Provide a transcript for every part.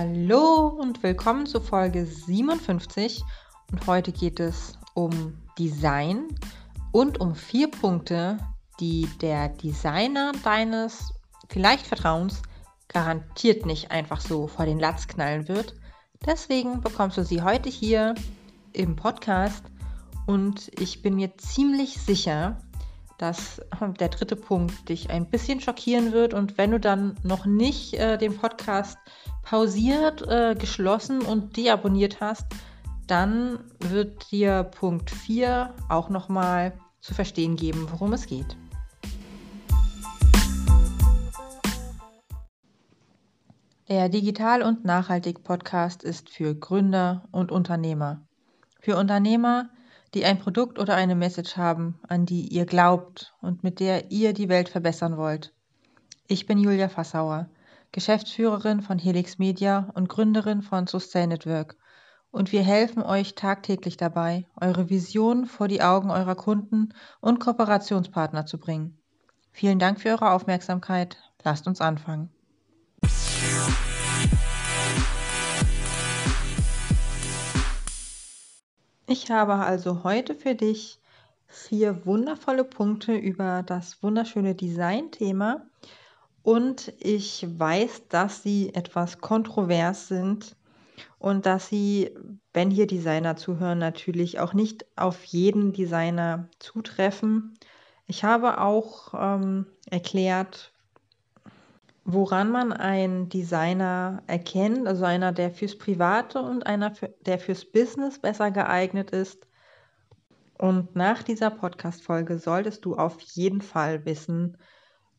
Hallo und willkommen zu Folge 57 und heute geht es um Design und um vier Punkte, die der Designer deines vielleicht Vertrauens garantiert nicht einfach so vor den Latz knallen wird. Deswegen bekommst du sie heute hier im Podcast und ich bin mir ziemlich sicher, dass der dritte Punkt dich ein bisschen schockieren wird. Und wenn du dann noch nicht äh, den Podcast pausiert, äh, geschlossen und deabonniert hast, dann wird dir Punkt 4 auch nochmal zu verstehen geben, worum es geht. Der Digital- und Nachhaltig-Podcast ist für Gründer und Unternehmer. Für Unternehmer, die ein Produkt oder eine Message haben, an die ihr glaubt und mit der ihr die Welt verbessern wollt. Ich bin Julia Fassauer, Geschäftsführerin von Helix Media und Gründerin von Sustain Network. Und wir helfen euch tagtäglich dabei, eure Vision vor die Augen eurer Kunden und Kooperationspartner zu bringen. Vielen Dank für eure Aufmerksamkeit. Lasst uns anfangen. Ich habe also heute für dich vier wundervolle Punkte über das wunderschöne Design-Thema und ich weiß, dass sie etwas kontrovers sind und dass sie, wenn hier Designer zuhören, natürlich auch nicht auf jeden Designer zutreffen. Ich habe auch ähm, erklärt, woran man einen Designer erkennt, also einer, der fürs Private und einer, für, der fürs Business besser geeignet ist. Und nach dieser Podcast-Folge solltest du auf jeden Fall wissen,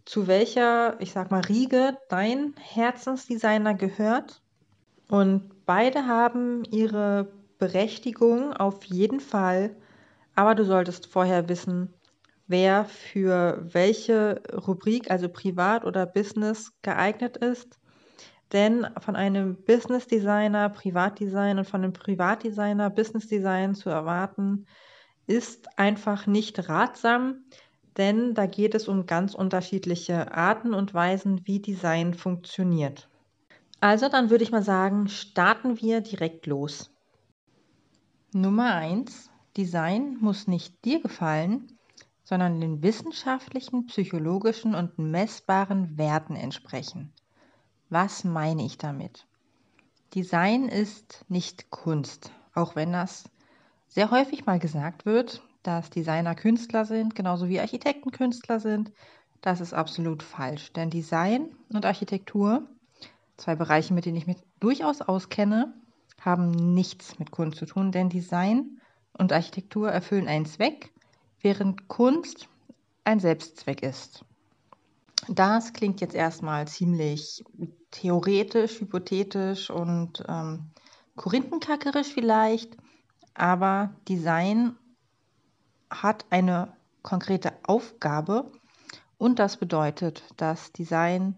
zu welcher, ich sag mal, Riege dein Herzensdesigner gehört. Und beide haben ihre Berechtigung auf jeden Fall, aber du solltest vorher wissen, wer für welche Rubrik, also Privat oder Business, geeignet ist. Denn von einem Business Designer Privatdesign und von einem Privatdesigner Business Design zu erwarten, ist einfach nicht ratsam, denn da geht es um ganz unterschiedliche Arten und Weisen, wie Design funktioniert. Also dann würde ich mal sagen, starten wir direkt los. Nummer 1. Design muss nicht dir gefallen, sondern den wissenschaftlichen, psychologischen und messbaren Werten entsprechen. Was meine ich damit? Design ist nicht Kunst, auch wenn das sehr häufig mal gesagt wird, dass Designer Künstler sind, genauso wie Architekten Künstler sind. Das ist absolut falsch, denn Design und Architektur, zwei Bereiche, mit denen ich mich durchaus auskenne, haben nichts mit Kunst zu tun, denn Design und Architektur erfüllen einen Zweck während Kunst ein Selbstzweck ist. Das klingt jetzt erstmal ziemlich theoretisch, hypothetisch und ähm, korinthenkackerisch vielleicht, aber Design hat eine konkrete Aufgabe und das bedeutet, dass Design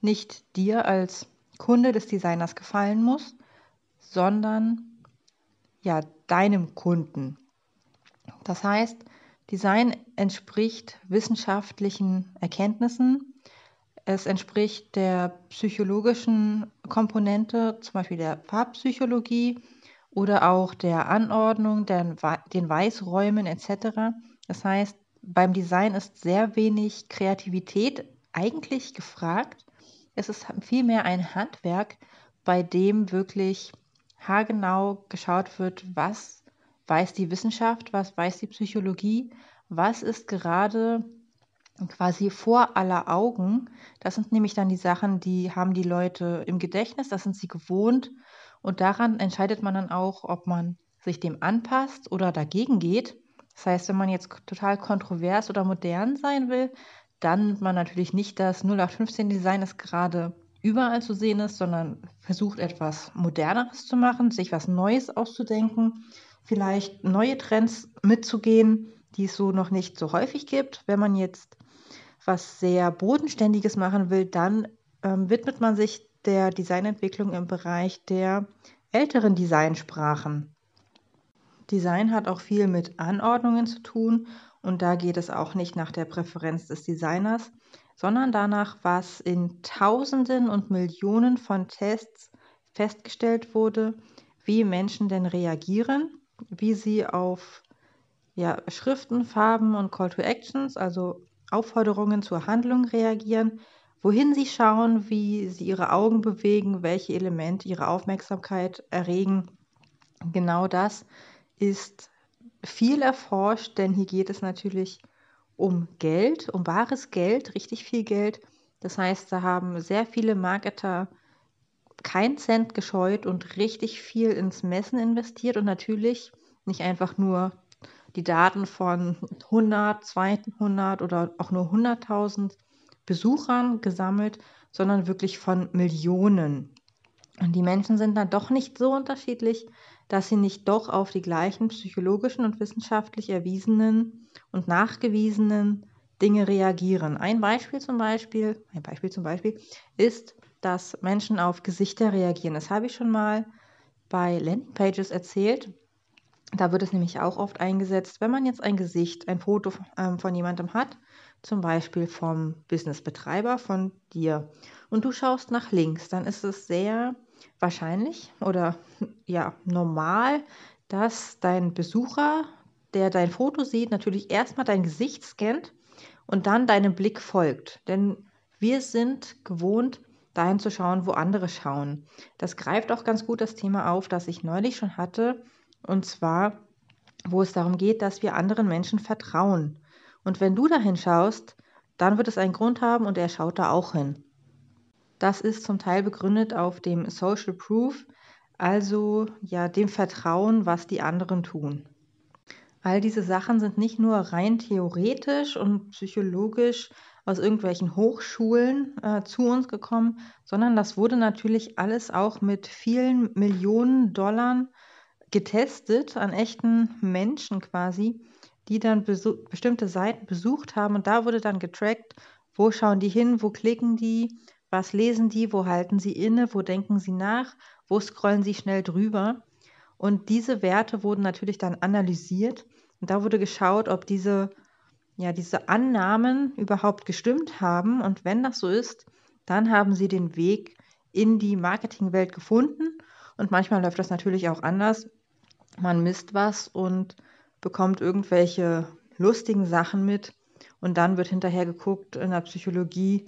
nicht dir als Kunde des Designers gefallen muss, sondern ja deinem Kunden. Das heißt, Design entspricht wissenschaftlichen Erkenntnissen. Es entspricht der psychologischen Komponente, zum Beispiel der Farbpsychologie oder auch der Anordnung, der, den Weißräumen etc. Das heißt, beim Design ist sehr wenig Kreativität eigentlich gefragt. Es ist vielmehr ein Handwerk, bei dem wirklich haargenau geschaut wird, was weiß die Wissenschaft, was weiß die Psychologie, was ist gerade quasi vor aller Augen. Das sind nämlich dann die Sachen, die haben die Leute im Gedächtnis, das sind sie gewohnt und daran entscheidet man dann auch, ob man sich dem anpasst oder dagegen geht. Das heißt, wenn man jetzt total kontrovers oder modern sein will, dann nimmt man natürlich nicht das 0815-Design, das gerade überall zu sehen ist, sondern versucht etwas Moderneres zu machen, sich was Neues auszudenken vielleicht neue Trends mitzugehen, die es so noch nicht so häufig gibt. Wenn man jetzt was sehr Bodenständiges machen will, dann ähm, widmet man sich der Designentwicklung im Bereich der älteren Designsprachen. Design hat auch viel mit Anordnungen zu tun und da geht es auch nicht nach der Präferenz des Designers, sondern danach, was in Tausenden und Millionen von Tests festgestellt wurde, wie Menschen denn reagieren, wie sie auf ja, Schriften, Farben und Call to Actions, also Aufforderungen zur Handlung reagieren, wohin sie schauen, wie sie ihre Augen bewegen, welche Elemente ihre Aufmerksamkeit erregen. Genau das ist viel erforscht, denn hier geht es natürlich um Geld, um wahres Geld, richtig viel Geld. Das heißt, da haben sehr viele Marketer keinen Cent gescheut und richtig viel ins Messen investiert und natürlich nicht einfach nur die Daten von 100, 200 oder auch nur 100.000 Besuchern gesammelt, sondern wirklich von Millionen. Und die Menschen sind dann doch nicht so unterschiedlich, dass sie nicht doch auf die gleichen psychologischen und wissenschaftlich erwiesenen und nachgewiesenen Dinge reagieren. Ein Beispiel zum Beispiel, ein Beispiel zum Beispiel ist, dass Menschen auf Gesichter reagieren. Das habe ich schon mal bei Landingpages erzählt. Da wird es nämlich auch oft eingesetzt, wenn man jetzt ein Gesicht, ein Foto ähm, von jemandem hat, zum Beispiel vom Businessbetreiber, von dir, und du schaust nach links, dann ist es sehr wahrscheinlich oder ja normal, dass dein Besucher, der dein Foto sieht, natürlich erstmal dein Gesicht scannt und dann deinem Blick folgt. Denn wir sind gewohnt, dahin zu schauen, wo andere schauen. Das greift auch ganz gut das Thema auf, das ich neulich schon hatte, und zwar, wo es darum geht, dass wir anderen Menschen vertrauen. Und wenn du dahin schaust, dann wird es einen Grund haben und er schaut da auch hin. Das ist zum Teil begründet auf dem Social Proof, also ja dem Vertrauen, was die anderen tun. All diese Sachen sind nicht nur rein theoretisch und psychologisch aus irgendwelchen Hochschulen äh, zu uns gekommen, sondern das wurde natürlich alles auch mit vielen Millionen Dollar getestet an echten Menschen quasi, die dann bestimmte Seiten besucht haben und da wurde dann getrackt, wo schauen die hin, wo klicken die, was lesen die, wo halten sie inne, wo denken sie nach, wo scrollen sie schnell drüber. Und diese Werte wurden natürlich dann analysiert und da wurde geschaut, ob diese, ja, diese Annahmen überhaupt gestimmt haben. Und wenn das so ist, dann haben sie den Weg in die Marketingwelt gefunden. Und manchmal läuft das natürlich auch anders man misst was und bekommt irgendwelche lustigen Sachen mit und dann wird hinterher geguckt in der Psychologie,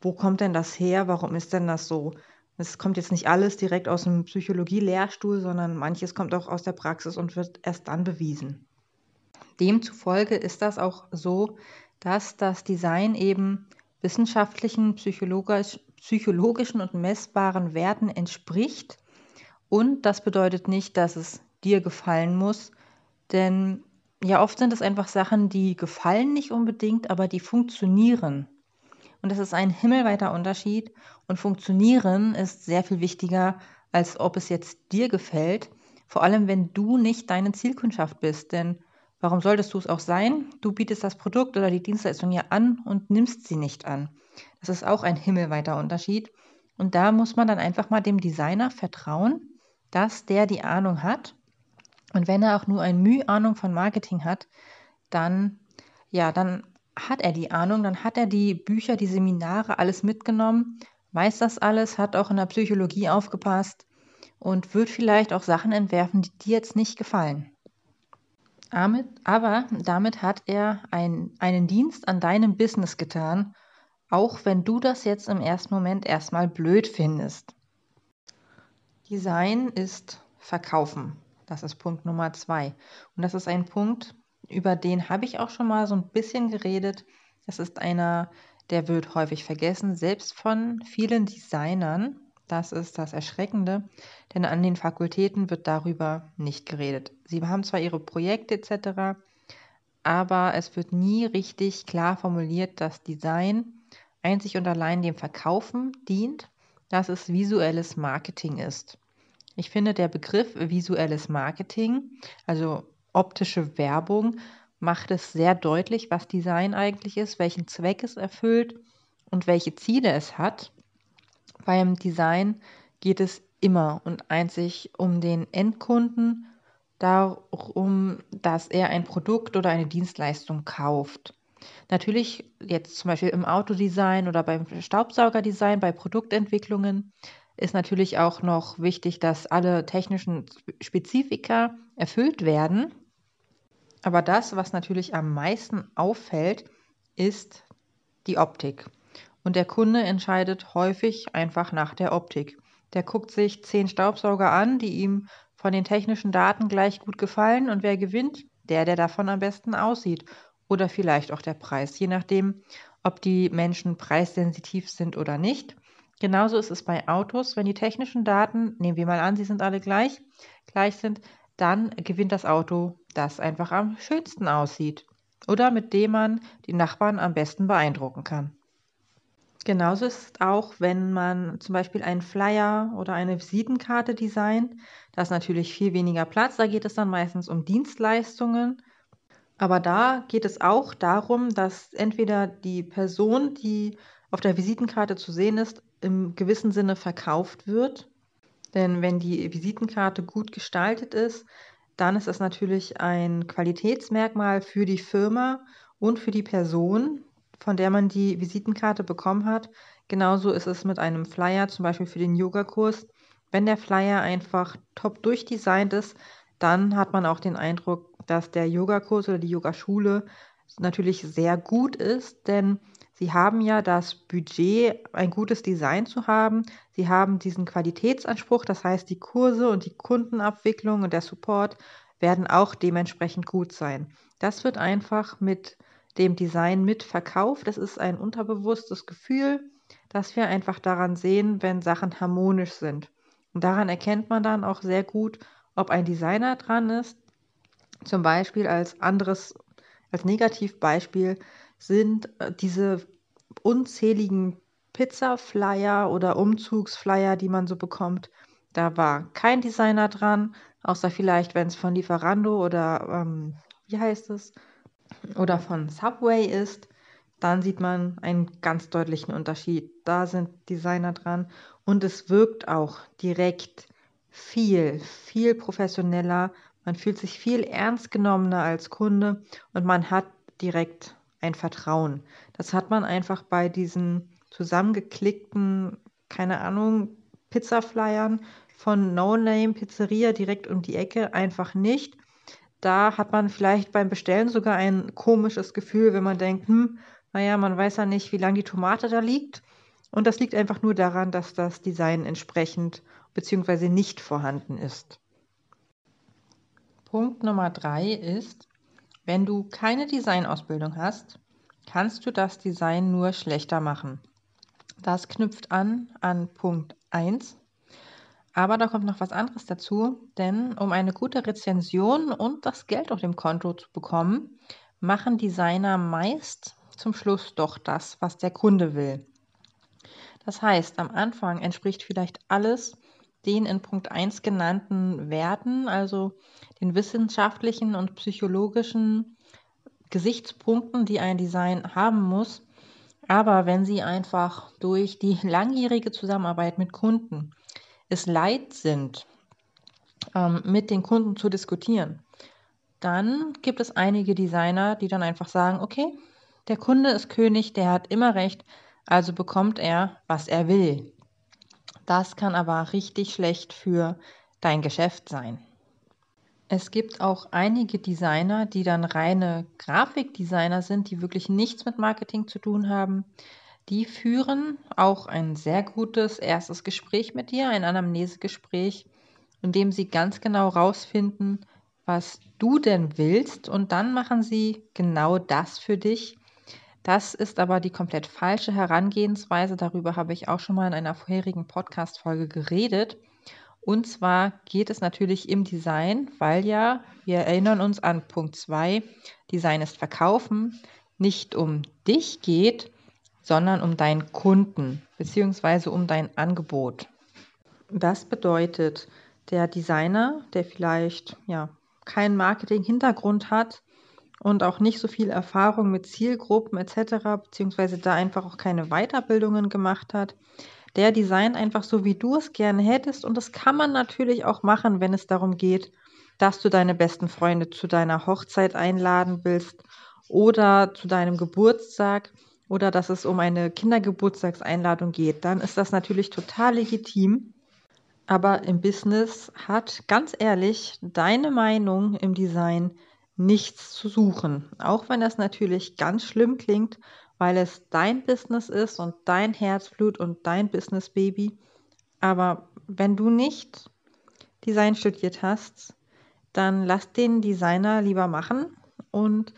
wo kommt denn das her, warum ist denn das so? Es kommt jetzt nicht alles direkt aus dem Psychologie-Lehrstuhl, sondern manches kommt auch aus der Praxis und wird erst dann bewiesen. Demzufolge ist das auch so, dass das Design eben wissenschaftlichen, psychologisch, psychologischen und messbaren Werten entspricht. Und das bedeutet nicht, dass es dir gefallen muss. Denn ja, oft sind es einfach Sachen, die gefallen nicht unbedingt, aber die funktionieren. Und das ist ein himmelweiter Unterschied. Und funktionieren ist sehr viel wichtiger, als ob es jetzt dir gefällt. Vor allem, wenn du nicht deine Zielkundschaft bist. Denn warum solltest du es auch sein? Du bietest das Produkt oder die Dienstleistung ja an und nimmst sie nicht an. Das ist auch ein himmelweiter Unterschied. Und da muss man dann einfach mal dem Designer vertrauen, dass der die Ahnung hat und wenn er auch nur ein Mühe Ahnung von Marketing hat, dann, ja, dann hat er die Ahnung, dann hat er die Bücher, die Seminare, alles mitgenommen, weiß das alles, hat auch in der Psychologie aufgepasst und wird vielleicht auch Sachen entwerfen, die dir jetzt nicht gefallen. Aber damit hat er ein, einen Dienst an deinem Business getan, auch wenn du das jetzt im ersten Moment erstmal blöd findest. Design ist Verkaufen. Das ist Punkt Nummer zwei. Und das ist ein Punkt, über den habe ich auch schon mal so ein bisschen geredet. Das ist einer, der wird häufig vergessen, selbst von vielen Designern. Das ist das Erschreckende, denn an den Fakultäten wird darüber nicht geredet. Sie haben zwar ihre Projekte etc., aber es wird nie richtig klar formuliert, dass Design einzig und allein dem Verkaufen dient, dass es visuelles Marketing ist. Ich finde, der Begriff visuelles Marketing, also optische Werbung, macht es sehr deutlich, was Design eigentlich ist, welchen Zweck es erfüllt und welche Ziele es hat. Beim Design geht es immer und einzig um den Endkunden, darum, dass er ein Produkt oder eine Dienstleistung kauft. Natürlich jetzt zum Beispiel im Autodesign oder beim Staubsaugerdesign, bei Produktentwicklungen ist natürlich auch noch wichtig, dass alle technischen Spezifika erfüllt werden. Aber das, was natürlich am meisten auffällt, ist die Optik. Und der Kunde entscheidet häufig einfach nach der Optik. Der guckt sich zehn Staubsauger an, die ihm von den technischen Daten gleich gut gefallen. Und wer gewinnt? Der, der davon am besten aussieht. Oder vielleicht auch der Preis, je nachdem, ob die Menschen preissensitiv sind oder nicht. Genauso ist es bei Autos. Wenn die technischen Daten, nehmen wir mal an, sie sind alle gleich, gleich sind, dann gewinnt das Auto, das einfach am schönsten aussieht oder mit dem man die Nachbarn am besten beeindrucken kann. Genauso ist es auch, wenn man zum Beispiel einen Flyer oder eine Visitenkarte designt. Da ist natürlich viel weniger Platz. Da geht es dann meistens um Dienstleistungen. Aber da geht es auch darum, dass entweder die Person, die auf der Visitenkarte zu sehen ist, im gewissen Sinne verkauft wird. Denn wenn die Visitenkarte gut gestaltet ist, dann ist das natürlich ein Qualitätsmerkmal für die Firma und für die Person, von der man die Visitenkarte bekommen hat. Genauso ist es mit einem Flyer, zum Beispiel für den Yogakurs. Wenn der Flyer einfach top durchdesignt ist, dann hat man auch den Eindruck, dass der Yogakurs oder die Yogaschule natürlich sehr gut ist, denn sie haben ja das Budget, ein gutes Design zu haben. Sie haben diesen Qualitätsanspruch, das heißt, die Kurse und die Kundenabwicklung und der Support werden auch dementsprechend gut sein. Das wird einfach mit dem Design mitverkauft. Das ist ein unterbewusstes Gefühl, dass wir einfach daran sehen, wenn Sachen harmonisch sind. Und daran erkennt man dann auch sehr gut, ob ein Designer dran ist. Zum Beispiel als anderes, als Negativbeispiel sind äh, diese unzähligen Pizza-Flyer oder Umzugsflyer, die man so bekommt. Da war kein Designer dran, außer vielleicht, wenn es von Lieferando oder ähm, wie heißt es, oder von Subway ist, dann sieht man einen ganz deutlichen Unterschied. Da sind Designer dran und es wirkt auch direkt viel, viel professioneller. Man fühlt sich viel ernst genommener als Kunde und man hat direkt ein Vertrauen. Das hat man einfach bei diesen zusammengeklickten, keine Ahnung, Pizza-Flyern von No Name Pizzeria direkt um die Ecke einfach nicht da hat man vielleicht beim Bestellen sogar ein komisches Gefühl, wenn man denkt, hm, naja, man weiß ja nicht, wie lange die Tomate da liegt. Und das liegt einfach nur daran, dass das Design entsprechend bzw. nicht vorhanden ist. Punkt Nummer drei ist, wenn du keine Designausbildung hast, kannst du das Design nur schlechter machen. Das knüpft an an Punkt 1, aber da kommt noch was anderes dazu, denn um eine gute Rezension und das Geld auf dem Konto zu bekommen, machen Designer meist zum Schluss doch das, was der Kunde will. Das heißt, am Anfang entspricht vielleicht alles den in Punkt 1 genannten Werten, also den wissenschaftlichen und psychologischen Gesichtspunkten, die ein Design haben muss. Aber wenn Sie einfach durch die langjährige Zusammenarbeit mit Kunden es leid sind, ähm, mit den Kunden zu diskutieren, dann gibt es einige Designer, die dann einfach sagen, okay, der Kunde ist König, der hat immer recht, also bekommt er, was er will. Das kann aber richtig schlecht für dein Geschäft sein. Es gibt auch einige Designer, die dann reine Grafikdesigner sind, die wirklich nichts mit Marketing zu tun haben, die führen auch ein sehr gutes erstes Gespräch mit dir, ein Anamnesegespräch, in dem sie ganz genau rausfinden, was du denn willst und dann machen sie genau das für dich. Das ist aber die komplett falsche Herangehensweise. Darüber habe ich auch schon mal in einer vorherigen Podcast-Folge geredet. Und zwar geht es natürlich im Design, weil ja, wir erinnern uns an Punkt 2, Design ist Verkaufen, nicht um dich geht, sondern um deinen Kunden bzw. um dein Angebot. Das bedeutet, der Designer, der vielleicht ja, keinen Marketing-Hintergrund hat und auch nicht so viel Erfahrung mit Zielgruppen etc., beziehungsweise da einfach auch keine Weiterbildungen gemacht hat, der designt einfach so, wie du es gerne hättest. Und das kann man natürlich auch machen, wenn es darum geht, dass du deine besten Freunde zu deiner Hochzeit einladen willst oder zu deinem Geburtstag oder dass es um eine Kindergeburtstagseinladung geht, dann ist das natürlich total legitim. Aber im Business hat ganz ehrlich deine Meinung im Design nichts zu suchen. Auch wenn das natürlich ganz schlimm klingt, weil es dein Business ist und dein Herzblut und dein Business Baby. Aber wenn du nicht Design studiert hast, dann lass den Designer lieber machen und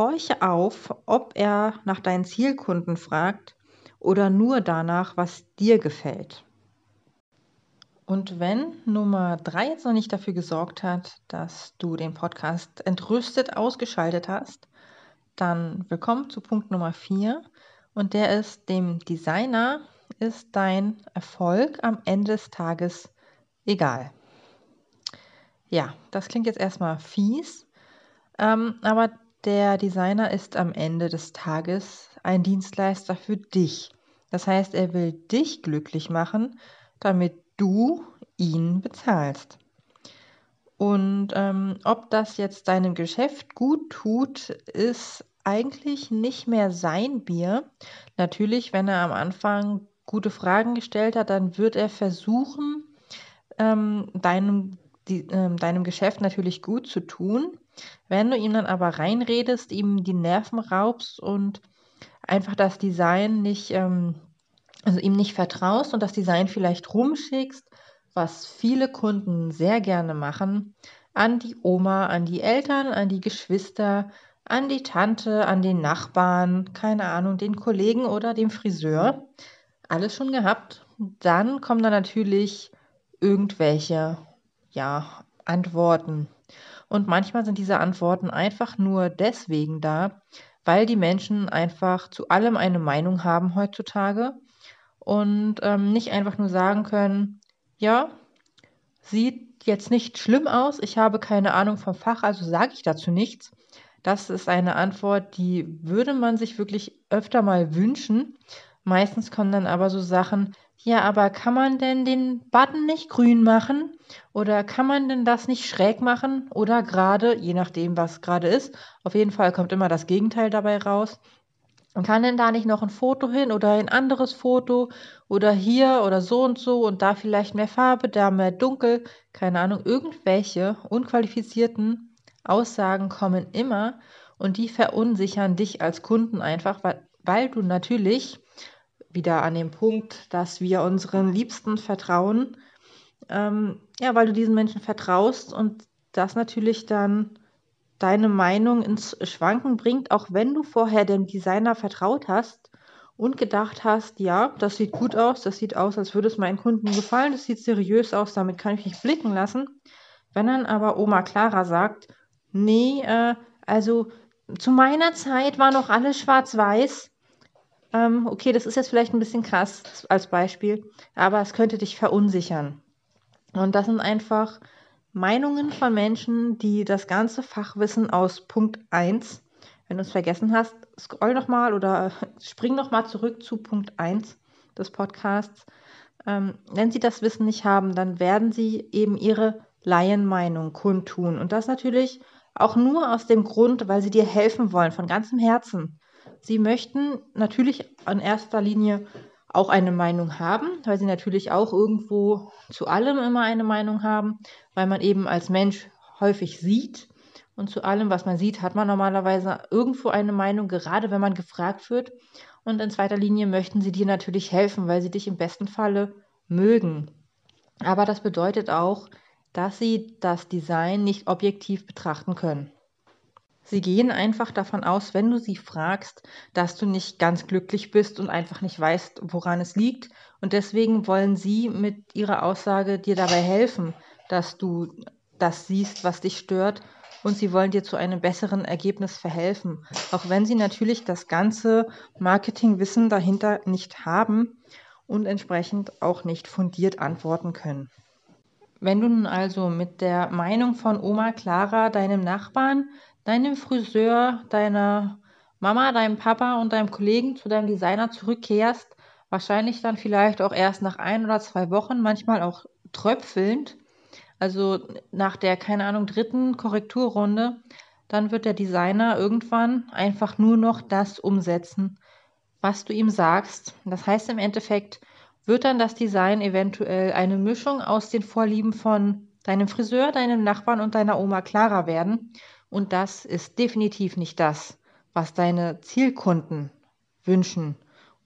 horche auf, ob er nach deinen Zielkunden fragt oder nur danach, was dir gefällt. Und wenn Nummer drei jetzt noch nicht dafür gesorgt hat, dass du den Podcast entrüstet ausgeschaltet hast, dann willkommen zu Punkt Nummer vier. Und der ist, dem Designer ist dein Erfolg am Ende des Tages egal. Ja, das klingt jetzt erstmal fies, ähm, aber der Designer ist am Ende des Tages ein Dienstleister für dich. Das heißt, er will dich glücklich machen, damit du ihn bezahlst. Und ähm, ob das jetzt deinem Geschäft gut tut, ist eigentlich nicht mehr sein Bier. Natürlich, wenn er am Anfang gute Fragen gestellt hat, dann wird er versuchen, ähm, deinem, die, ähm, deinem Geschäft natürlich gut zu tun. Wenn du ihm dann aber reinredest, ihm die Nerven raubst und einfach das Design nicht, ähm, also ihm nicht vertraust und das Design vielleicht rumschickst, was viele Kunden sehr gerne machen, an die Oma, an die Eltern, an die Geschwister, an die Tante, an den Nachbarn, keine Ahnung, den Kollegen oder dem Friseur. Alles schon gehabt. Dann kommen da natürlich irgendwelche, ja, Antworten. Und manchmal sind diese Antworten einfach nur deswegen da, weil die Menschen einfach zu allem eine Meinung haben heutzutage und ähm, nicht einfach nur sagen können, ja, sieht jetzt nicht schlimm aus, ich habe keine Ahnung vom Fach, also sage ich dazu nichts, das ist eine Antwort, die würde man sich wirklich öfter mal wünschen. Meistens kommen dann aber so Sachen, ja, aber kann man denn den Button nicht grün machen? Oder kann man denn das nicht schräg machen? Oder gerade, je nachdem, was gerade ist. Auf jeden Fall kommt immer das Gegenteil dabei raus. Kann denn da nicht noch ein Foto hin oder ein anderes Foto oder hier oder so und so und da vielleicht mehr Farbe, da mehr dunkel, keine Ahnung, irgendwelche unqualifizierten Aussagen kommen immer und die verunsichern dich als Kunden einfach, weil, weil du natürlich wieder an dem Punkt, dass wir unseren Liebsten vertrauen, ähm, ja, weil du diesen Menschen vertraust und das natürlich dann deine Meinung ins Schwanken bringt, auch wenn du vorher dem Designer vertraut hast und gedacht hast, ja, das sieht gut aus, das sieht aus, als würde es meinen Kunden gefallen, das sieht seriös aus, damit kann ich mich blicken lassen. Wenn dann aber Oma Clara sagt, Nee, äh, also zu meiner Zeit war noch alles schwarz-weiß. Ähm, okay, das ist jetzt vielleicht ein bisschen krass als Beispiel, aber es könnte dich verunsichern. Und das sind einfach Meinungen von Menschen, die das ganze Fachwissen aus Punkt 1, wenn du es vergessen hast, scroll nochmal oder spring nochmal zurück zu Punkt 1 des Podcasts. Ähm, wenn sie das Wissen nicht haben, dann werden sie eben ihre Laienmeinung kundtun. Und das natürlich auch nur aus dem Grund, weil sie dir helfen wollen, von ganzem Herzen. Sie möchten natürlich in erster Linie auch eine Meinung haben, weil sie natürlich auch irgendwo zu allem immer eine Meinung haben, weil man eben als Mensch häufig sieht. Und zu allem, was man sieht, hat man normalerweise irgendwo eine Meinung, gerade wenn man gefragt wird. Und in zweiter Linie möchten sie dir natürlich helfen, weil sie dich im besten Falle mögen. Aber das bedeutet auch, dass sie das Design nicht objektiv betrachten können. Sie gehen einfach davon aus, wenn du sie fragst, dass du nicht ganz glücklich bist und einfach nicht weißt, woran es liegt. Und deswegen wollen sie mit ihrer Aussage dir dabei helfen, dass du das siehst, was dich stört. Und sie wollen dir zu einem besseren Ergebnis verhelfen. Auch wenn sie natürlich das ganze Marketingwissen dahinter nicht haben und entsprechend auch nicht fundiert antworten können. Wenn du nun also mit der Meinung von Oma Clara, deinem Nachbarn, deinem Friseur, deiner Mama, deinem Papa und deinem Kollegen zu deinem Designer zurückkehrst, wahrscheinlich dann vielleicht auch erst nach ein oder zwei Wochen, manchmal auch tröpfelnd, also nach der, keine Ahnung, dritten Korrekturrunde, dann wird der Designer irgendwann einfach nur noch das umsetzen, was du ihm sagst. Das heißt im Endeffekt, wird dann das Design eventuell eine Mischung aus den Vorlieben von deinem Friseur, deinem Nachbarn und deiner Oma Clara werden. Und das ist definitiv nicht das, was deine Zielkunden wünschen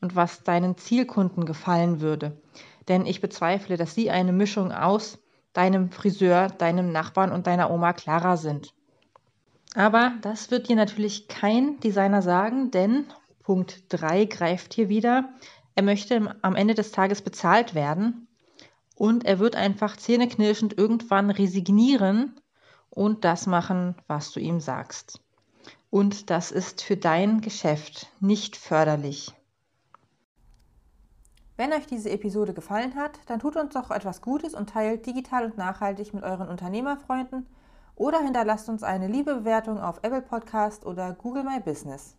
und was deinen Zielkunden gefallen würde. Denn ich bezweifle, dass sie eine Mischung aus deinem Friseur, deinem Nachbarn und deiner Oma Clara sind. Aber das wird dir natürlich kein Designer sagen, denn Punkt 3 greift hier wieder. Er möchte am Ende des Tages bezahlt werden und er wird einfach zähneknirschend irgendwann resignieren und das machen, was du ihm sagst. Und das ist für dein Geschäft nicht förderlich. Wenn euch diese Episode gefallen hat, dann tut uns doch etwas Gutes und teilt digital und nachhaltig mit euren Unternehmerfreunden oder hinterlasst uns eine liebe Bewertung auf Apple Podcast oder Google My Business.